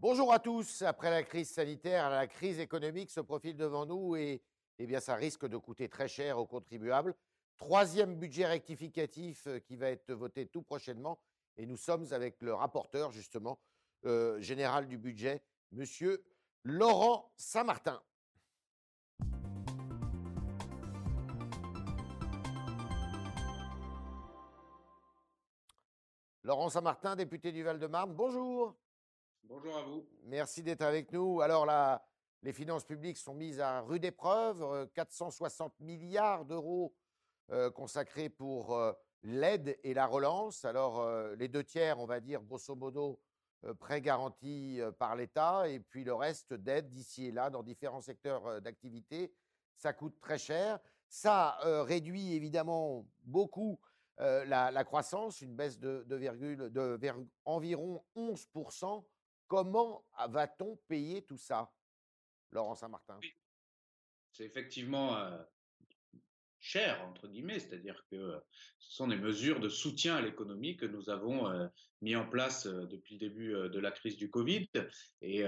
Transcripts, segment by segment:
Bonjour à tous. Après la crise sanitaire, la crise économique se profile devant nous et eh ça risque de coûter très cher aux contribuables. Troisième budget rectificatif euh, qui va être voté tout prochainement. Et nous sommes avec le rapporteur, justement, euh, général du budget, monsieur Laurent Saint-Martin. Laurent Saint-Martin, député du Val-de-Marne, bonjour. Bonjour à vous. Merci d'être avec nous. Alors là, les finances publiques sont mises à rude épreuve. 460 euh, milliards d'euros euh, consacrés pour euh, l'aide et la relance. Alors, les deux tiers, on va dire, grosso modo, prêts garantis par l'État, et puis le reste d'aide d'ici et là dans différents secteurs d'activité. Ça coûte très cher. Ça réduit évidemment beaucoup la, croissance, une baisse de, de, environ 11%. Comment va-t-on payer tout ça, Laurent Saint-Martin? C'est effectivement cher, entre guillemets, c'est-à-dire que ce sont des mesures de soutien à l'économie que nous avons mis en place depuis le début de la crise du Covid. Et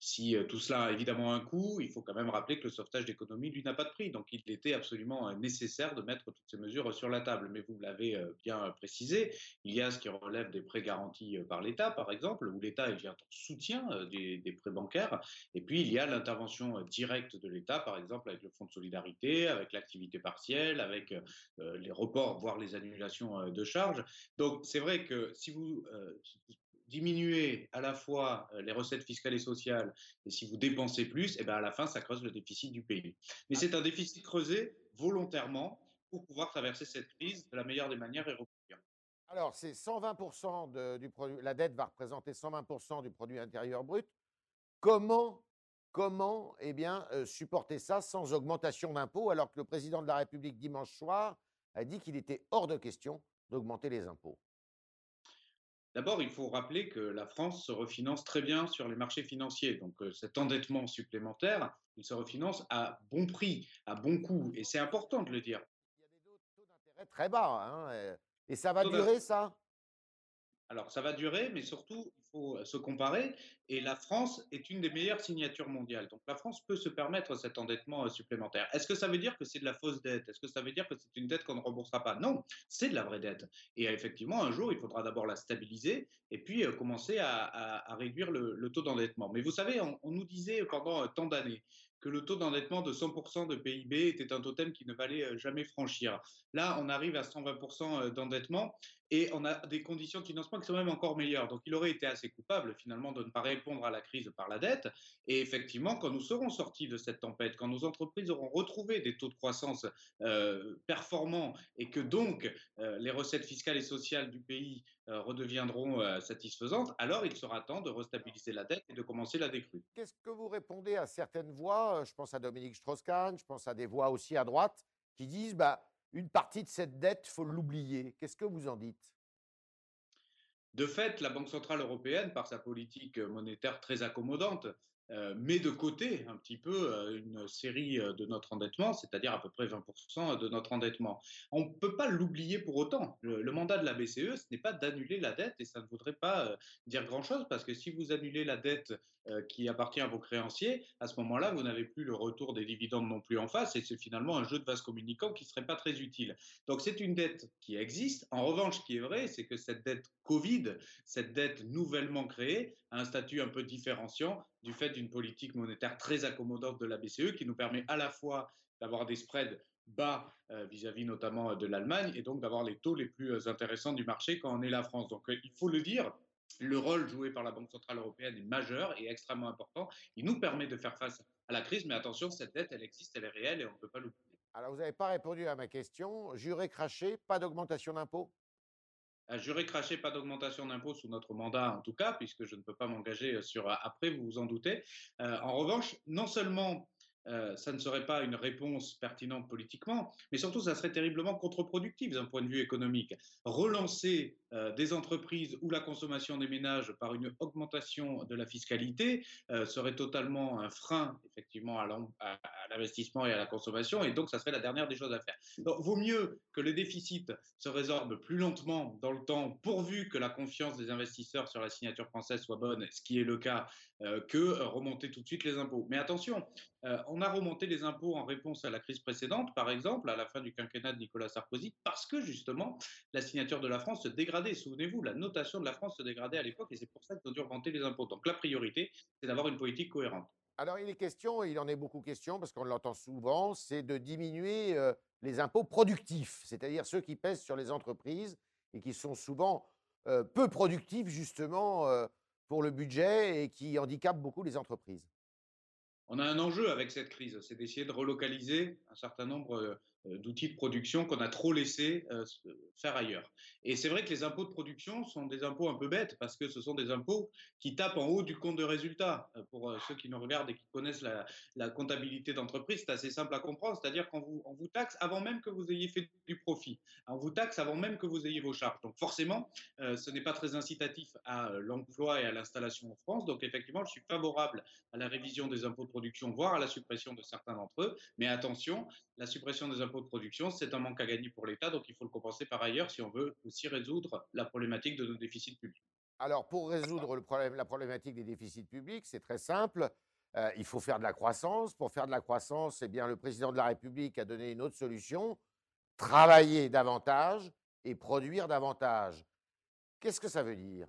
si tout cela a évidemment un coût, il faut quand même rappeler que le sauvetage d'économie, lui, n'a pas de prix. Donc, il était absolument nécessaire de mettre toutes ces mesures sur la table. Mais vous l'avez bien précisé, il y a ce qui relève des prêts garantis par l'État, par exemple, où l'État vient en soutien des, prêts bancaires. Et puis, il y a l'intervention directe de l'État, par exemple, avec le Fonds de solidarité, avec l'activité partielle, avec les reports, voire les annulations de charges. Donc, c'est vrai que si vous diminuer à la fois euh, les recettes fiscales et sociales, et si vous dépensez plus, et eh ben à la fin, ça creuse le déficit du pays. Mais c'est un déficit creusé volontairement pour pouvoir traverser cette crise de la meilleure des manières et reproduire. Alors, c'est 120% du produit, la dette va représenter 120% du produit intérieur brut. Comment, comment eh bien, euh, supporter ça sans augmentation d'impôts alors que le président de la République dimanche soir a dit qu'il était hors de question d'augmenter les impôts? D'abord, il faut rappeler que la France se refinance très bien sur les marchés financiers. Donc euh, cet endettement supplémentaire, il se refinance à bon prix, à bon coût. Et c'est important de le dire. Il y a des taux d'intérêt très bas. Hein, et ça va durer, ça? Alors, ça va durer, mais surtout, faut euh, se comparer. Et la France est une des meilleures signatures mondiales. Donc, la France peut se permettre cet endettement euh, supplémentaire. Est-ce que ça veut dire que c'est de la fausse dette? Est-ce que ça veut dire que c'est une dette qu'on ne remboursera pas? Non, c'est de la vraie dette. Et effectivement, un jour, il faudra d'abord la stabiliser et puis euh, commencer à, réduire le, taux d'endettement. Mais vous savez, on, on nous disait pendant tant d'années que le taux d'endettement de 100% de PIB était un totem qui ne valait jamais franchir. Là, on arrive à 120% d'endettement et on a des conditions de financement qui sont même encore meilleures. Donc il aurait été assez coupable finalement de ne pas répondre à la crise par la dette. Et effectivement, quand nous serons sortis de cette tempête, quand nos entreprises auront retrouvé des taux de croissance euh, performants et que donc euh, les recettes fiscales et sociales du pays euh, redeviendront satisfaisantes, alors il sera temps de restabiliser la dette et de commencer la décrue. Qu'est-ce que vous répondez à certaines voix? Je pense à Dominique Strauss-Kahn, je pense à des voix aussi à droite qui disent bah, une partie de cette dette, faut l'oublier. Qu'est-ce que vous en dites? De fait, la Banque centrale européenne, par sa politique monétaire très accommodante, euh, met de côté un petit peu euh, une série euh, de notre endettement, c'est-à-dire à peu près 20% de notre endettement. On ne peut pas l'oublier pour autant. Le, mandat de la BCE, ce n'est pas d'annuler la dette et ça ne voudrait pas dire grand-chose parce que si vous annulez la dette qui appartient à vos créanciers, à ce moment-là, vous n'avez plus le retour des dividendes non plus en face et c'est finalement un jeu de vase communicant qui ne serait pas très utile. Donc c'est une dette qui existe. En revanche, ce qui est vrai, c'est que cette dette Covid, cette dette nouvellement créée, a un statut un peu différenciant du fait d'une politique monétaire très accommodante de la BCE qui nous permet à la fois d'avoir des spreads bas euh, vis-à-vis notamment de l'Allemagne et donc d'avoir les taux les plus euh, intéressants du marché quand on est la France. Donc euh, il faut le dire, le rôle joué par la Banque centrale européenne est majeur et extrêmement important. Il nous permet de faire face à la crise, mais attention, cette dette, elle existe, elle est réelle et on ne peut pas l'oublier. Alors vous n'avez pas répondu à ma question. Juré craché, pas d'augmentation d'impôts? Juré craché, pas d'augmentation d'impôts sous notre mandat en tout cas, puisque je ne peux pas m'engager sur après, vous vous en doutez. Euh, en revanche, non seulement euh, ça ne serait pas une réponse pertinente politiquement, mais surtout ça serait terriblement contre-productif d'un point de vue économique. Relancer euh, des entreprises ou la consommation des ménages par une augmentation de la fiscalité euh, serait totalement un frein, effectivement, à l'investissement et à la consommation, et donc ça serait la dernière des choses à faire. Donc, vaut mieux que le déficit se résorbe plus lentement dans le temps, pourvu que la confiance des investisseurs sur la signature française soit bonne, ce qui est le cas, euh, que remonter tout de suite les impôts. Mais attention, on a remonté les impôts en réponse à la crise précédente, par exemple, à la fin du quinquennat de Nicolas Sarkozy, parce que justement, la signature de la France se Souvenez-vous, la notation de la France se dégradait à l'époque et c'est pour ça qu'ils ont dû augmenter les impôts. Donc la priorité, c'est d'avoir une politique cohérente. Alors il est question, il en est beaucoup question, parce qu'on l'entend souvent, c'est de diminuer euh, les impôts productifs, c'est-à-dire ceux qui pèsent sur les entreprises et qui sont souvent euh, peu productifs justement euh, pour le budget et qui handicapent beaucoup les entreprises. On a un enjeu avec cette crise, c'est d'essayer de relocaliser un certain nombre d'outils de production qu'on a trop laissé euh, faire ailleurs. Et c'est vrai que les impôts de production sont des impôts un peu bêtes parce que ce sont des impôts qui tapent en haut du compte de résultat. Euh, pour ceux qui nous regardent et qui connaissent la, comptabilité d'entreprise, c'est assez simple à comprendre. C'est-à-dire qu'on vous, vous taxe avant même que vous ayez fait du profit. On vous taxe avant même que vous ayez vos charges. Donc forcément, ce n'est pas très incitatif à l'emploi et à l'installation en France. Donc effectivement, je suis favorable à la révision des impôts de production, voire à la suppression de certains d'entre eux. Mais attention, la suppression des impôts de production, c'est un manque à gagner pour l'État, donc il faut le compenser par ailleurs si on veut aussi résoudre la problématique de nos déficits publics. Alors, pour résoudre le problème, la problématique des déficits publics, c'est très simple. Euh, il faut faire de la croissance. Pour faire de la croissance, eh bien, le président de la République a donné une autre solution travailler davantage et produire davantage. Qu'est-ce que ça veut dire?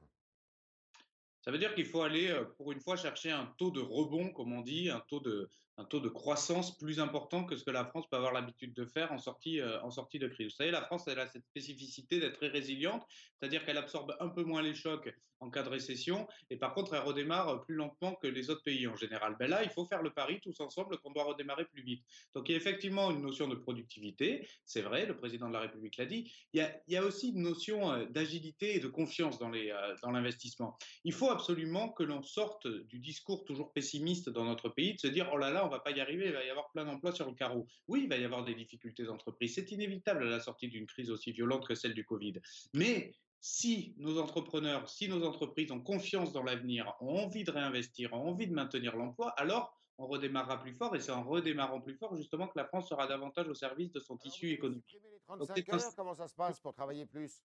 Ça veut dire qu'il faut aller, euh, pour une fois, chercher un taux de rebond, comme on dit, un taux de, un taux de croissance plus important que ce que la France peut avoir l'habitude de faire en sortie, euh, en sortie de crise. Vous savez, la France elle a cette spécificité d'être très résiliente, c'est-à-dire qu'elle absorbe un peu moins les chocs en cas de récession, et par contre, elle redémarre plus lentement que les autres pays en général. Ben là, il faut faire le pari tous ensemble qu'on doit redémarrer plus vite. Donc, il y a effectivement une notion de productivité, c'est vrai, le président de la République l'a dit. Il y, a, aussi une notion euh, d'agilité et de confiance euh, dans l'investissement. Il faut absolument que l'on sorte du discours toujours pessimiste dans notre pays, de se dire, oh là là, on va pas y arriver, il va y avoir plein d'emplois sur le carreau. Oui, il va y avoir des difficultés d'entreprise. C'est inévitable à la sortie d'une crise aussi violente que celle du Covid. Mais si nos entrepreneurs, si nos entreprises ont confiance dans l'avenir, ont envie de réinvestir, ont envie de maintenir l'emploi, alors on redémarrera plus fort et c'est en redémarrant plus fort justement que la France sera davantage au service de son tissu économique. Les 35 heures, comment ça se passe pour travailler plus?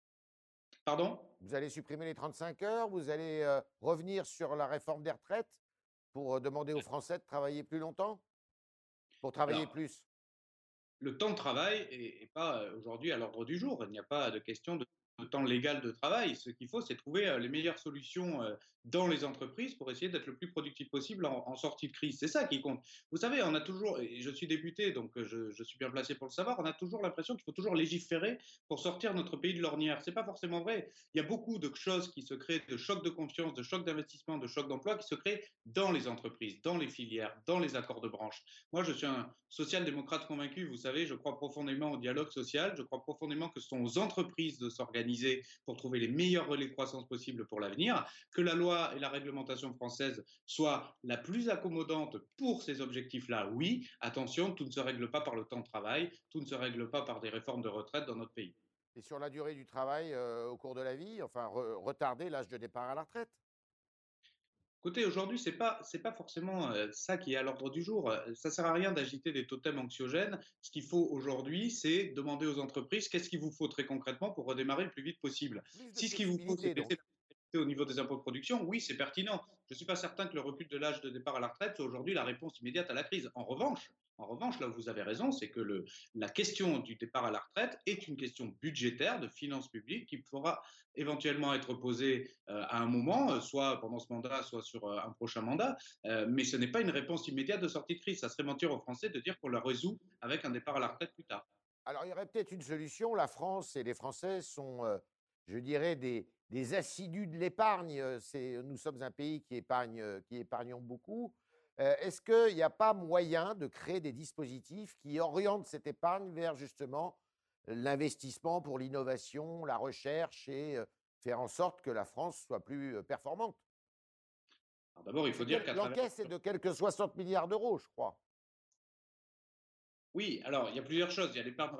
Pardon? Vous allez supprimer les 35 heures, vous allez euh, revenir sur la réforme des retraites? Pour demander aux Français de travailler plus longtemps? Pour travailler plus? Le temps de travail n'est pas aujourd'hui à l'ordre du jour. Il n'y a pas de question de temps légal de travail. Ce qu'il faut, c'est trouver euh, les meilleures solutions dans les entreprises pour essayer d'être le plus productif possible en, sortie de crise. C'est ça qui compte. Vous savez, on a toujours, et je suis député, donc euh, je, suis bien placé pour le savoir, on a toujours l'impression qu'il faut toujours légiférer pour sortir notre pays de l'ornière. C'est pas forcément vrai. Il y a beaucoup de choses qui se créent, de chocs de confiance, de chocs d'investissement, de chocs d'emploi qui se créent dans les entreprises, dans les filières, dans les accords de branche. Moi, je suis un social-démocrate convaincu. Vous savez, je crois profondément au dialogue social. Je crois profondément que ce sont aux entreprises de s'organiser pour trouver les meilleurs relais de croissance possibles pour l'avenir, que la loi et la réglementation française soit la plus accommodante pour ces objectifs-là, oui, attention, tout ne se règle pas par le temps de travail, tout ne se règle pas par des réformes de retraite dans notre pays. Et sur la durée du travail euh, au cours de la vie, enfin retarder l'âge de départ à la retraite? Écoutez, aujourd'hui, ce n'est pas, pas forcément euh, ça qui est à l'ordre du jour. Ça ne sert à rien d'agiter des totems anxiogènes. Ce qu'il faut aujourd'hui, c'est demander aux entreprises qu'est-ce qu'il vous faut très concrètement pour redémarrer le plus vite possible. Si ce qu'il vous faut, c'est baisser au niveau des impôts de production, oui, c'est pertinent. Je ne suis pas certain que le recul de l'âge de départ à la retraite soit aujourd'hui la réponse immédiate à la crise. En revanche, en revanche, là où vous avez raison, c'est que la question du départ à la retraite est une question budgétaire, de finances publiques, qui pourra éventuellement être posée euh, à un moment, euh, soit pendant ce mandat, soit sur euh, un prochain mandat, mais ce n'est pas une réponse immédiate de sortie de crise. Ça serait mentir aux Français de dire qu'on la résout avec un départ à la retraite plus tard. Alors, il y aurait peut-être une solution. La France et les Français sont, je dirais, des, des assidus de l'épargne. Nous sommes un pays qui épargne, qui épargnons beaucoup. Est-ce qu'il n'y a pas moyen de créer des dispositifs qui orientent cette épargne vers justement l'investissement pour l'innovation, la recherche et faire en sorte que la France soit plus performante? D'abord, il faut dire qu'à L'encaisse est de quelques 60 milliards d'euros, je crois. Oui, alors il y a plusieurs choses. Il y a l'épargne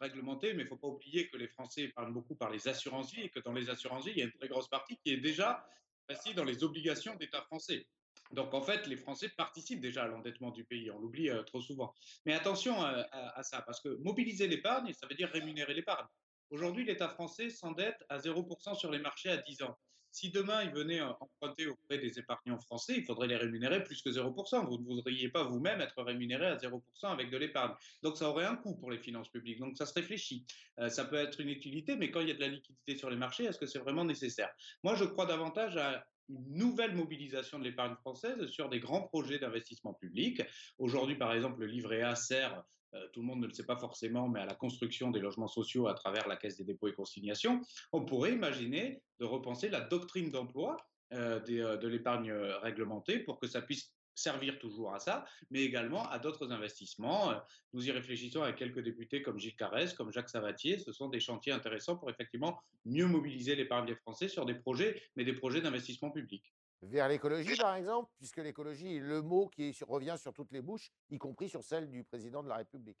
réglementée, mais il ne faut pas oublier que les Français épargnent beaucoup par les assurances-vie et que dans les assurances-vie, il y a une très grosse partie qui est déjà investie dans les obligations d'État français. Donc en fait, les Français participent déjà à l'endettement du pays, on l'oublie euh, trop souvent. Mais attention à, à, ça, parce que mobiliser l'épargne, ça veut dire rémunérer l'épargne. Aujourd'hui, l'État français s'endette à 0% sur les marchés à 10 ans. Si demain, il venait emprunter auprès des épargnants français, il faudrait les rémunérer plus que 0%. Vous ne voudriez pas vous-même être rémunéré à 0% avec de l'épargne. Donc, ça aurait un coût pour les finances publiques. Donc, ça se réfléchit. Euh, ça peut être une utilité, mais quand il y a de la liquidité sur les marchés, est-ce que c'est vraiment nécessaire? Moi, je crois davantage à une nouvelle mobilisation de l'épargne française sur des grands projets d'investissement public. Aujourd'hui, par exemple, le livret A sert euh, tout le monde ne le sait pas forcément, mais à la construction des logements sociaux à travers la Caisse des dépôts et consignations, on pourrait imaginer de repenser la doctrine d'emploi euh, euh, de l'épargne réglementée pour que ça puisse servir toujours à ça, mais également à d'autres investissements. Nous y réfléchissons avec quelques députés comme Gilles Carès, comme Jacques Savatier. Ce sont des chantiers intéressants pour effectivement mieux mobiliser l'épargne des Français sur des projets, mais des projets d'investissement public. Vers l'écologie, par exemple, puisque l'écologie est le mot qui revient sur toutes les bouches, y compris sur celle du président de la République.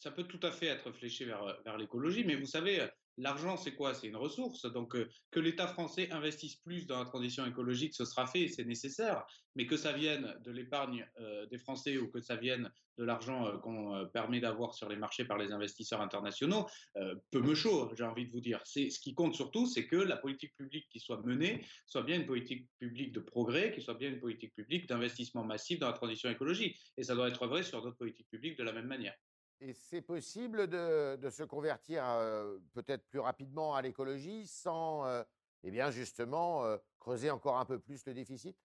Ça peut tout à fait être fléché vers, vers l'écologie, mais vous savez, L'argent, c'est quoi? C'est une ressource. Donc, euh, que l'État français investisse plus dans la transition écologique, ce sera fait, c'est nécessaire. Mais que ça vienne de l'épargne euh, des Français ou que ça vienne de l'argent euh, qu'on permet d'avoir sur les marchés par les investisseurs internationaux, peu me chaud, j'ai envie de vous dire. Ce qui compte surtout, c'est que la politique publique qui soit menée soit bien une politique publique de progrès, qui soit bien une politique publique d'investissement massif dans la transition écologique. Et ça doit être vrai sur d'autres politiques publiques de la même manière. Et c'est possible de, se convertir peut-être plus rapidement à l'écologie sans, eh bien justement, creuser encore un peu plus le déficit?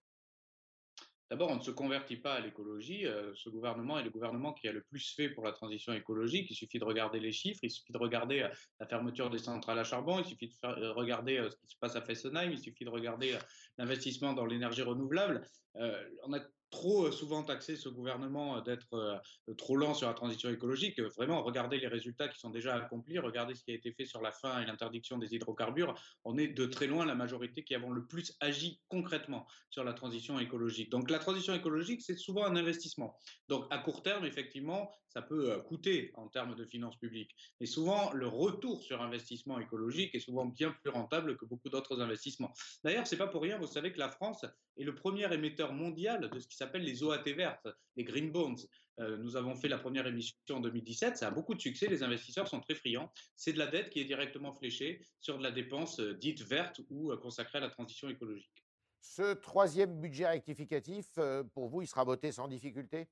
D'abord, on ne se convertit pas à l'écologie. Ce gouvernement est le gouvernement qui a le plus fait pour la transition écologique. Il suffit de regarder les chiffres, il suffit de regarder la fermeture des centrales à charbon, il suffit de regarder ce qui se passe à Fessenheim, il suffit de regarder l'investissement dans l'énergie renouvelable. On a trop euh, souvent taxé ce gouvernement euh, d'être euh, trop lent sur la transition écologique. Vraiment, regardez les résultats qui sont déjà accomplis, regardez ce qui a été fait sur la fin et l'interdiction des hydrocarbures. On est de très loin la majorité qui avons le plus agi concrètement sur la transition écologique. Donc la transition écologique, c'est souvent un investissement. Donc à court terme, effectivement, ça peut coûter en termes de finances publiques. Mais souvent, le retour sur investissement écologique est souvent bien plus rentable que beaucoup d'autres investissements. D'ailleurs, c'est pas pour rien, vous savez que la France est le premier émetteur mondial de ce qui s'appelle les OAT vertes, les Green Bonds. Euh, nous avons fait la première émission en 2017, ça a beaucoup de succès, les investisseurs sont très friands. C'est de la dette qui est directement fléchée sur de la dépense euh, dite verte ou euh, consacrée à la transition écologique. Ce troisième budget rectificatif, pour vous, il sera voté sans difficulté?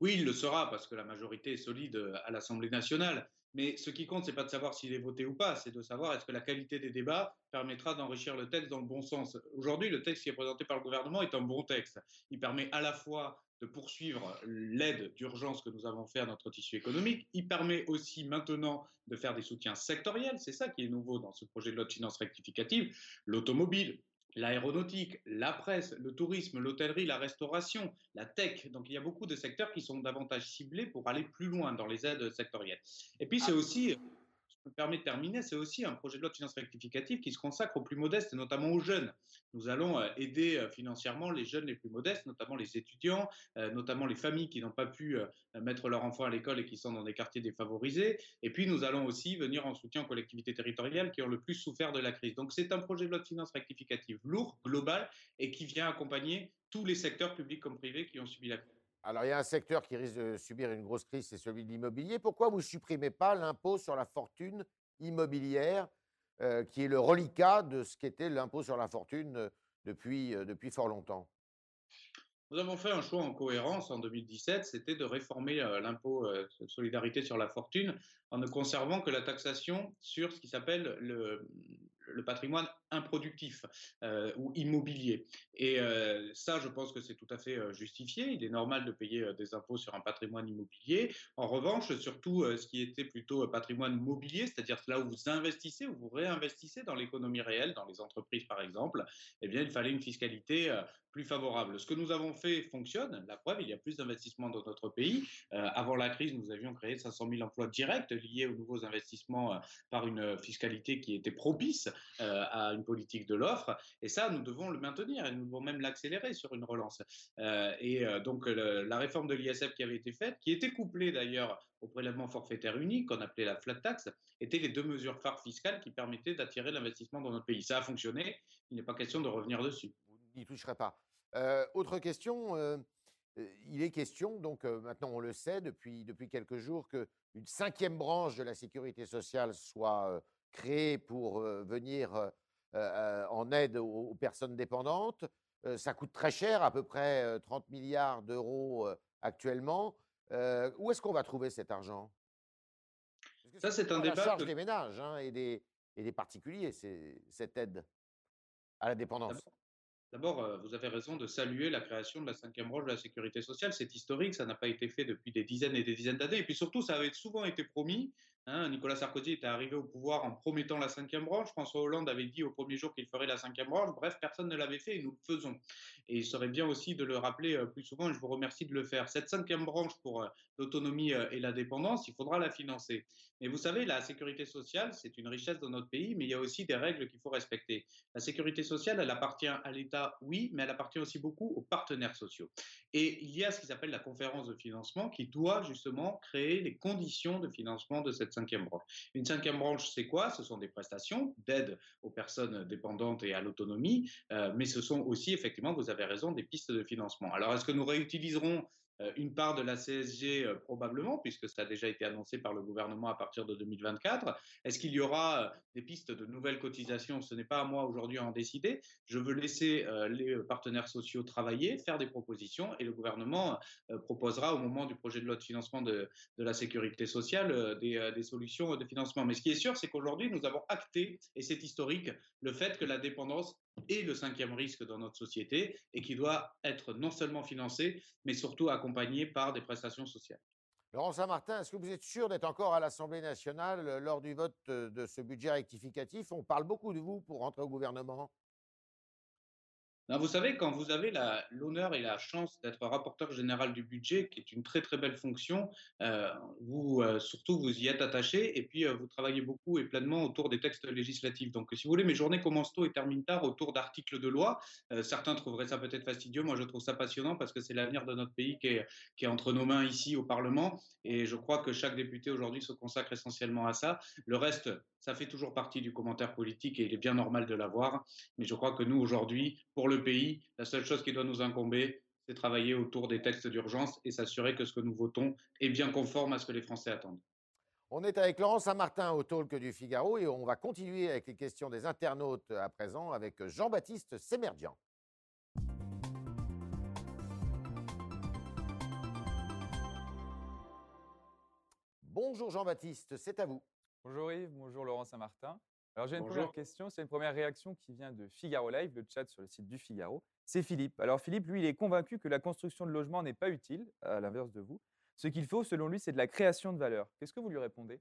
Oui, il le sera parce que la majorité est solide à l'Assemblée nationale. Mais ce qui compte, c'est pas de savoir s'il est voté ou pas, c'est de savoir est-ce que la qualité des débats permettra d'enrichir le texte dans le bon sens. Aujourd'hui, le texte qui est présenté par le gouvernement est un bon texte. Il permet à la fois de poursuivre l'aide d'urgence que nous avons fait à notre tissu économique. Il permet aussi maintenant de faire des soutiens sectoriels. C'est ça qui est nouveau dans ce projet de loi de finances rectificative. L'automobile, l'aéronautique, la presse, le tourisme, l'hôtellerie, la restauration, la tech. Donc il y a beaucoup de secteurs qui sont davantage ciblés pour aller plus loin dans les aides sectorielles. Et puis c'est aussi me permet de terminer, c'est aussi un projet de loi de finances rectificative qui se consacre aux plus modestes et notamment aux jeunes. Nous allons euh, aider euh, financièrement les jeunes les plus modestes, notamment les étudiants, euh, notamment les familles qui n'ont pas pu mettre leurs enfants à l'école et qui sont dans des quartiers défavorisés. Et puis nous allons aussi venir en soutien aux collectivités territoriales qui ont le plus souffert de la crise. Donc c'est un projet de loi de finances rectificative lourd, global et qui vient accompagner tous les secteurs publics comme privés qui ont subi la crise. Alors, il y a un secteur qui risque de subir une grosse crise, c'est celui de l'immobilier. Pourquoi vous ne supprimez pas l'impôt sur la fortune immobilière, euh, qui est le reliquat de ce qu'était l'impôt sur la fortune euh, depuis, euh, depuis fort longtemps? Nous avons fait un choix en cohérence en 2017, c'était de réformer l'impôt solidarité sur la fortune en ne conservant que la taxation sur ce qui s'appelle le, le patrimoine improductif euh, ou immobilier. Et euh, ça, je pense que c'est tout à fait euh, justifié. Il est normal de payer des impôts sur un patrimoine immobilier. En revanche, surtout ce qui était plutôt patrimoine mobilier, c'est-à-dire là où vous investissez, où vous réinvestissez dans l'économie réelle, dans les entreprises par exemple, eh bien, il fallait une fiscalité plus favorable. Ce que nous avons fait fonctionne. La preuve, il y a plus d'investissements dans notre pays. avant la crise, nous avions créé 500 000 emplois directs liés aux nouveaux investissements par une fiscalité qui était propice. À une politique de l'offre. Et ça, nous devons le maintenir et nous devons même l'accélérer sur une relance. et donc, la réforme de l'ISF qui avait été faite, qui était couplée d'ailleurs au prélèvement forfaitaire unique, qu'on appelait la flat tax, étaient les deux mesures phares fiscales qui permettaient d'attirer l'investissement dans notre pays. Ça a fonctionné, il n'est pas question de revenir dessus. Vous n'y toucherez pas. autre question, il est question, donc maintenant on le sait depuis, depuis quelques jours, qu'une cinquième branche de la sécurité sociale soit créée pour venir en aide aux, personnes dépendantes. ça coûte très cher, à peu près 30 milliards d'euros actuellement. où est-ce qu'on va trouver cet argent? Ça, c'est un débat. La charge des ménages hein, et, des, et des particuliers, cette aide à la dépendance. D'abord, vous avez raison de saluer la création de la cinquième branche de la sécurité sociale. C'est historique, ça n'a pas été fait depuis des dizaines et des dizaines d'années. Et puis surtout, ça avait souvent été promis. Hein. Nicolas Sarkozy était arrivé au pouvoir en promettant la cinquième branche. François Hollande avait dit au premier jour qu'il ferait la cinquième branche. Bref, personne ne l'avait fait et nous le faisons. Et il serait bien aussi de le rappeler euh, plus souvent et je vous remercie de le faire. Cette cinquième branche pour euh, l'autonomie et la dépendance, il faudra la financer. Mais vous savez, la sécurité sociale, c'est une richesse dans notre pays, mais il y a aussi des règles qu'il faut respecter. La sécurité sociale, elle appartient à l'État, oui, mais elle appartient aussi beaucoup aux partenaires sociaux. Et il y a ce qui s'appelle la conférence de financement qui doit justement créer les conditions de financement de cette cinquième branche. Une cinquième branche, c'est quoi? Ce sont des prestations d'aide aux personnes dépendantes et à l'autonomie, euh, mais ce sont aussi, effectivement, vous avez raison, des pistes de financement. Alors, est-ce que nous réutiliserons une part de la CSG euh, probablement, puisque ça a déjà été annoncé par le gouvernement à partir de 2024. Est-ce qu'il y aura euh, des pistes de nouvelles cotisations? Ce n'est pas à moi aujourd'hui à en décider. Je veux laisser les partenaires sociaux travailler, faire des propositions, et le gouvernement proposera au moment du projet de loi de financement de, la sécurité sociale des, des, solutions de financement. Mais ce qui est sûr, c'est qu'aujourd'hui, nous avons acté, et c'est historique, le fait que la dépendance est le cinquième risque dans notre société et qui doit être non seulement financé, mais surtout accompagné par des prestations sociales. Laurent Saint-Martin, est-ce que vous êtes sûr d'être encore à l'Assemblée nationale euh, lors du vote euh, de ce budget rectificatif? On parle beaucoup de vous pour rentrer au gouvernement vous savez, quand vous avez l'honneur et la chance d'être rapporteur général du budget, qui est une très très belle fonction, euh, vous euh, surtout vous y êtes attaché et puis euh, vous travaillez beaucoup et pleinement autour des textes législatifs. Donc, si vous voulez, mes journées commencent tôt et terminent tard autour d'articles de loi. certains trouveraient ça peut-être fastidieux. Moi, je trouve ça passionnant parce que c'est l'avenir de notre pays qui est, qui est entre nos mains ici au Parlement. Et je crois que chaque député aujourd'hui se consacre essentiellement à ça. Le reste, ça fait toujours partie du commentaire politique et il est bien normal de l'avoir. Mais je crois que nous, aujourd'hui, pour le pays, la seule chose qui doit nous incomber, c'est travailler autour des textes d'urgence et s'assurer que ce que nous votons est bien conforme à ce que les Français attendent. On est avec Laurent Saint-Martin au Talk du Figaro et on va continuer avec les questions des internautes à présent avec Jean-Baptiste Sémerdian. Bonjour Jean-Baptiste, c'est à vous. Bonjour Yves, bonjour Laurent Saint-Martin. Alors j'ai une première question, c'est une première réaction qui vient de Figaro Live, le chat sur le site du Figaro. C'est Philippe. Alors Philippe, lui, il est convaincu que la construction de logements n'est pas utile, à l'inverse de vous. Ce qu'il faut, selon lui, c'est de la création de valeur. Qu'est-ce que vous lui répondez?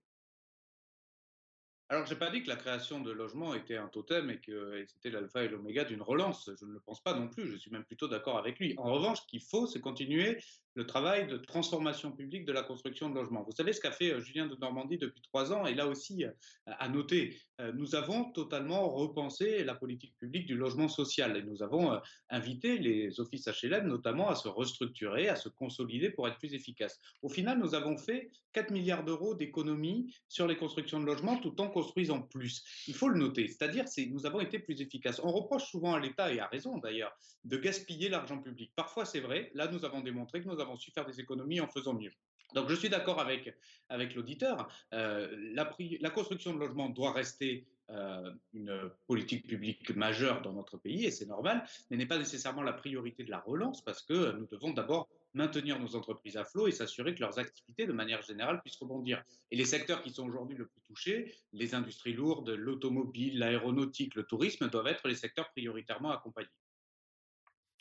Alors, je n'ai pas dit que la création de logements était un totem et que c'était l'alpha et l'oméga d'une relance. Je ne le pense pas non plus. Je suis même plutôt d'accord avec lui. En revanche, ce qu'il faut, c'est continuer le travail de transformation publique de la construction de logements. Vous savez ce qu'a fait euh, Julien de Normandie depuis trois ans, et là aussi euh, à noter, euh, nous avons totalement repensé la politique publique du logement social, et nous avons invité les offices HLM notamment à se restructurer, à se consolider pour être plus efficaces. Au final, nous avons fait 4 milliards d'euros d'économies sur les constructions de logements tout en construisant plus. Il faut le noter, c'est-à-dire que nous avons été plus efficaces. On reproche souvent à l'État, et à raison d'ailleurs, de gaspiller l'argent public. Parfois c'est vrai, là nous avons démontré que nous avons avons su faire des économies en faisant mieux. Donc je suis d'accord avec, avec l'auditeur, euh, la, construction de logements doit rester euh, une politique publique majeure dans notre pays, et c'est normal, mais n'est pas nécessairement la priorité de la relance, parce que nous devons d'abord maintenir nos entreprises à flot et s'assurer que leurs activités, de manière générale, puissent rebondir. Et les secteurs qui sont aujourd'hui le plus touchés, les industries lourdes, l'automobile, l'aéronautique, le tourisme, doivent être les secteurs prioritairement accompagnés.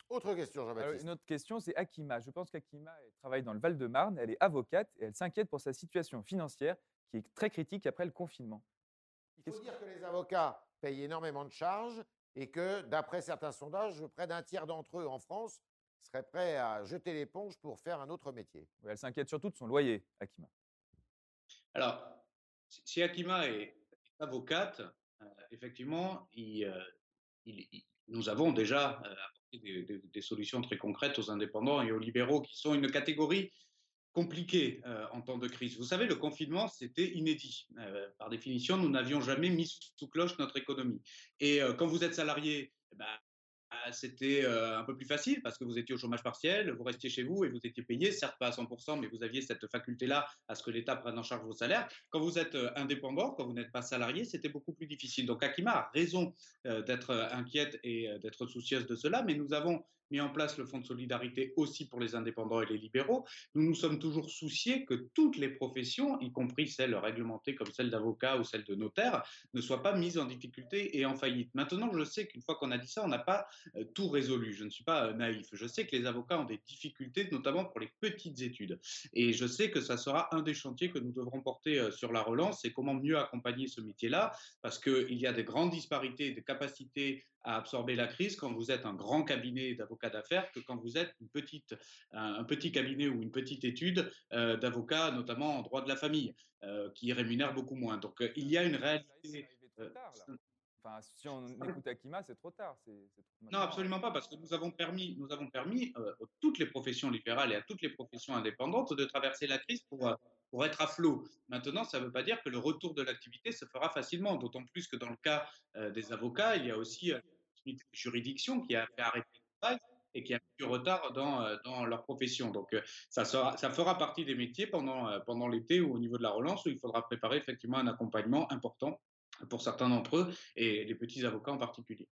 Autre question, Jean-Baptiste. Une autre question, c'est Akima. Je pense qu'Akima travaille dans le Val-de-Marne. Elle est avocate et elle s'inquiète pour sa situation financière qui est très critique après le confinement. Il faut dire que les avocats payent énormément de charges et que, d'après certains sondages, près d'un tiers d'entre eux en France seraient prêts à jeter l'éponge pour faire un autre métier. elle s'inquiète surtout de son loyer, Akima. Alors, si Akima est avocate, effectivement, nous avons déjà des, solutions très concrètes aux indépendants et aux libéraux, qui sont une catégorie compliquée en temps de crise. Vous savez, le confinement, c'était inédit. par définition, nous n'avions jamais mis sous cloche notre économie. Et quand vous êtes salarié, eh ben, c'était un peu plus facile parce que vous étiez au chômage partiel, vous restiez chez vous et vous étiez payé, certes pas à 100%, mais vous aviez cette faculté-là à ce que l'État prenne en charge vos salaires. Quand vous êtes indépendant, quand vous n'êtes pas salarié, c'était beaucoup plus difficile. Donc Akima a raison d'être inquiète et d'être soucieuse de cela, mais nous avons mis en place le fonds de solidarité aussi pour les indépendants et les libéraux. Nous nous sommes toujours souciés que toutes les professions, y compris celles réglementées comme celle d'avocat ou celle de notaire, ne soient pas mises en difficulté et en faillite. Maintenant, je sais qu'une fois qu'on a dit ça, on n'a pas euh, tout résolu. Je ne suis pas euh, naïf. Je sais que les avocats ont des difficultés, notamment pour les petites études. Et je sais que ça sera un des chantiers que nous devrons porter euh, sur la relance, c'est comment mieux accompagner ce métier-là, parce qu'il y a des grandes disparités de capacités à absorber la crise quand vous êtes un grand cabinet d'avocats d'affaires que quand vous êtes une petite, un, petit cabinet ou une petite étude euh, d'avocats, notamment en droit de la famille, euh, qui rémunère beaucoup moins. Donc euh, il y a une réalité. Enfin, si on écoute Akima, c'est trop tard. non, absolument pas, parce que nous avons permis, nous avons permis à toutes les professions libérales et à toutes les professions indépendantes de traverser la crise pour, pour être à flot. Maintenant, ça ne veut pas dire que le retour de l'activité se fera facilement, d'autant plus que dans le cas des avocats, il y a aussi une juridiction qui a fait arrêter le travail et qui a eu du retard dans, dans leur profession. Donc, ça, sera, ça fera partie des métiers pendant, pendant l'été ou au niveau de la relance où il faudra préparer effectivement un accompagnement important pour certains d'entre eux et les petits avocats en particulier.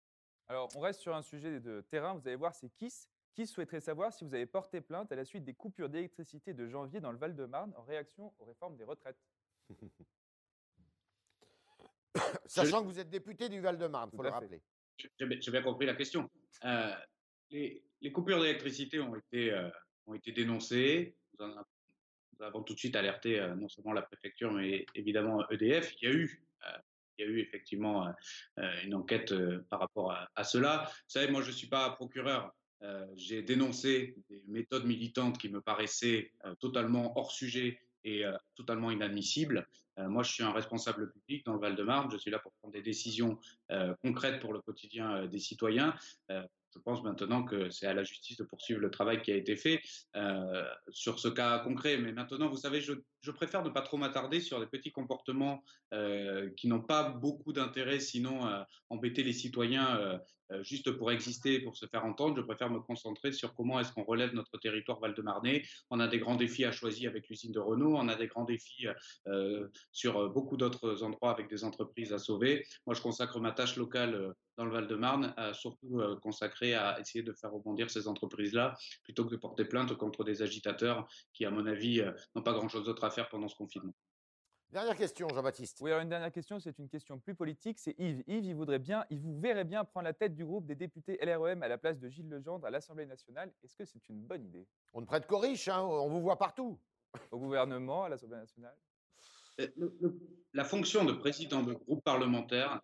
Alors, on reste sur un sujet de terrain. Vous allez voir, c'est KISS qui souhaiterait savoir si vous avez porté plainte à la suite des coupures d'électricité de janvier dans le Val-de-Marne en réaction aux réformes des retraites Sachant que vous êtes député du Val-de-Marne, il faut le rappeler. J'ai bien compris la question. Euh, les, coupures d'électricité ont, été euh, dénoncées. Nous, avons tout de suite alerté euh, non seulement la préfecture, mais évidemment EDF. Il y a eu il y a eu effectivement une enquête par rapport à, cela. Vous savez, moi, je ne suis pas procureur, euh, j'ai dénoncé des méthodes militantes qui me paraissaient euh, totalement hors sujet et euh, totalement inadmissibles. moi, je suis un responsable public dans le Val-de-Marne. Je suis là pour prendre des décisions concrètes pour le quotidien des citoyens. Je pense maintenant que c'est à la justice de poursuivre le travail qui a été fait euh, sur ce cas concret. Mais maintenant, vous savez, je, préfère ne pas trop m'attarder sur des petits comportements euh, qui n'ont pas beaucoup d'intérêt, sinon euh, embêter les citoyens juste pour exister, pour se faire entendre. Je préfère me concentrer sur comment est-ce qu'on relève notre territoire val-de-marnais. On a des grands défis à choisir avec l'usine de Renault. On a des grands défis sur beaucoup d'autres endroits avec des entreprises à sauver. Moi, je consacre ma tâche locale dans le Val-de-Marne, surtout consacrée à essayer de faire rebondir ces entreprises-là, plutôt que de porter plainte contre des agitateurs qui, à mon avis, n'ont pas grand-chose d'autre à faire pendant ce confinement. Dernière question, Jean-Baptiste. Oui, alors une dernière question, c'est une question plus politique. C'est Yves. Yves, il voudrait bien, il vous verrait bien prendre la tête du groupe des députés LREM à la place de Gilles Legendre à l'Assemblée nationale. Est-ce que c'est une bonne idée? On ne prête qu'aux riches, hein, on vous voit partout. Au gouvernement, à l'Assemblée nationale? Euh, La fonction de président de groupe parlementaire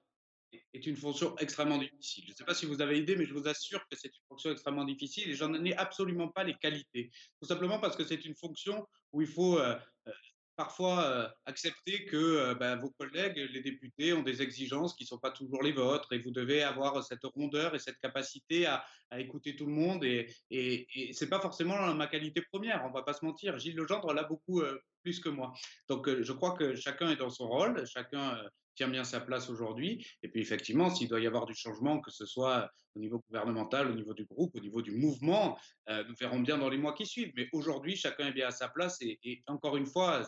est une fonction extrêmement difficile. Je ne sais pas si vous avez idée, mais je vous assure que c'est une fonction extrêmement difficile et j'en ai absolument pas les qualités. Tout simplement parce que c'est une fonction où il faut euh, euh, parfois euh, accepter que ben, vos collègues, les députés, ont des exigences qui ne sont pas toujours les vôtres et vous devez avoir cette rondeur et cette capacité à, écouter tout le monde et, et, et ce n'est pas forcément ma qualité première, on ne va pas se mentir. Gilles Legendre l'a beaucoup plus que moi. Donc je crois que chacun est dans son rôle, chacun tient bien sa place aujourd'hui. Et puis effectivement, s'il doit y avoir du changement, que ce soit au niveau gouvernemental, au niveau du groupe, au niveau du mouvement, euh, nous verrons bien dans les mois qui suivent. Mais aujourd'hui, chacun est bien à sa place. Et, encore une fois,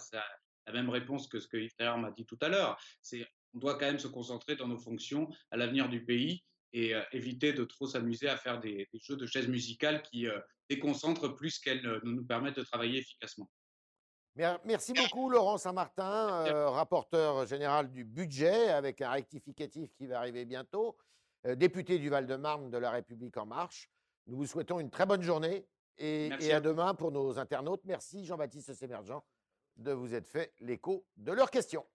la même réponse que ce que Yves m'a dit tout à l'heure. C'est on doit quand même se concentrer dans nos fonctions à l'avenir du pays et euh, éviter de trop s'amuser à faire des, jeux de chaises musicales qui euh, déconcentrent plus qu'elles ne nous permettent de travailler efficacement. Merci beaucoup, Laurent Saint-Martin, euh, rapporteur général du budget, avec un rectificatif qui va arriver bientôt, euh, député du Val-de-Marne de La République En Marche. Nous vous souhaitons une très bonne journée et, à demain pour nos internautes. Merci, Jean-Baptiste Sémergent, de vous être fait l'écho de leurs questions.